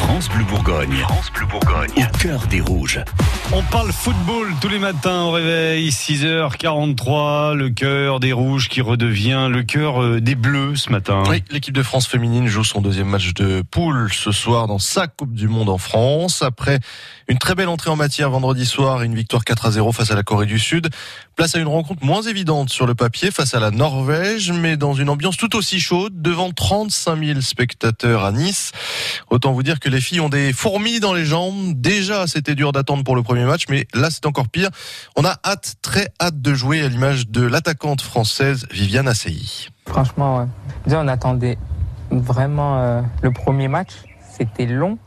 France Bleu Bourgogne. France Bleu Bourgogne. Au cœur des rouges. On parle football tous les matins au réveil, 6h43, le cœur des rouges qui redevient le cœur euh, des bleus ce matin. Oui, l'équipe de France féminine joue son deuxième match de poule ce soir dans sa Coupe du Monde en France. Après une très belle entrée en matière vendredi soir et une victoire 4 à 0 face à la Corée du Sud. Place à une rencontre moins évidente sur le papier face à la Norvège, mais dans une ambiance tout aussi chaude devant 35 000 spectateurs à Nice. Autant vous dire que les filles ont des fourmis dans les jambes. Déjà, c'était dur d'attendre pour le premier match, mais là, c'est encore pire. On a hâte, très hâte de jouer à l'image de l'attaquante française Viviane Assey. Franchement, on attendait vraiment euh, le premier match. C'était long.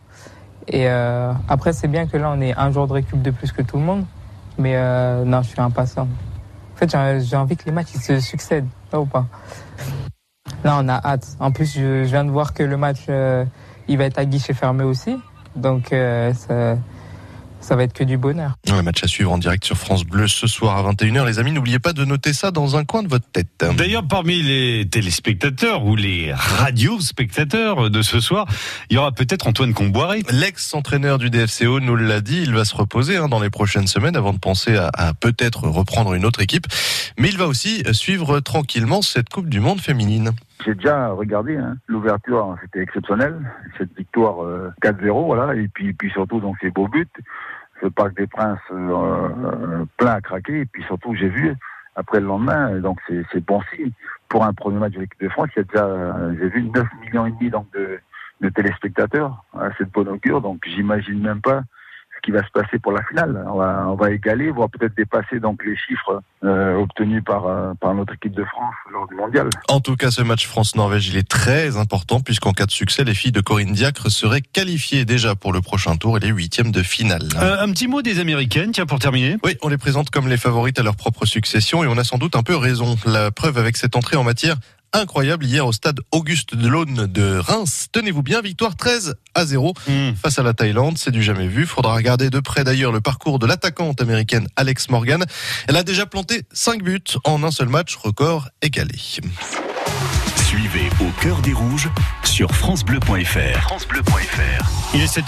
Et euh, après, c'est bien que là, on est un jour de récup de plus que tout le monde. Mais euh, non, je suis impatient. En fait, j'ai envie que les matchs ils se succèdent, là ou pas? Là, on a hâte. En plus, je, viens de voir que le match, il va être à guichet fermé aussi. Donc, euh, ça, ça va être que du bonheur. Le match à suivre en direct sur France Bleu ce soir à 21h. Les amis, n'oubliez pas de noter ça dans un coin de votre tête. D'ailleurs, parmi les téléspectateurs ou les radiospectateurs de ce soir, il y aura peut-être Antoine Comboiré. L'ex-entraîneur du DFCO nous l'a dit, il va se reposer hein, dans les prochaines semaines avant de penser à, à peut-être reprendre une autre équipe. Mais il va aussi suivre tranquillement cette Coupe du Monde féminine. J'ai déjà regardé hein. l'ouverture, hein, c'était exceptionnel. Cette victoire euh, 4-0, voilà, et puis surtout donc ces beaux buts, ce Parc des Princes euh, euh, plein à craquer, et puis surtout j'ai vu après le lendemain, donc c'est bon signe pour un premier match de l'équipe de France. Il déjà, euh, j'ai vu 9 millions et demi de, de téléspectateurs à cette bonne augure, donc j'imagine même pas qui va se passer pour la finale. On va, on va égaler, voire peut-être dépasser donc les chiffres euh, obtenus par, euh, par notre équipe de France lors du mondial. En tout cas, ce match France-Norvège, il est très important puisqu'en cas de succès, les filles de Corinne Diacre seraient qualifiées déjà pour le prochain tour et les huitièmes de finale. Euh, un petit mot des Américaines, tiens, pour terminer. Oui, on les présente comme les favorites à leur propre succession et on a sans doute un peu raison. La preuve avec cette entrée en matière incroyable hier au stade Auguste Delaune de Reims. Tenez-vous bien, victoire 13 à 0 Mm. face à la Thaïlande. C'est du jamais vu. Faudra regarder de près d'ailleurs le parcours de l'attaquante américaine Alex Morgan. Elle a déjà planté 5 buts en un seul match, record égalé. Suivez au cœur des rouges sur FranceBleu.fr. FranceBleu.fr. Il est 7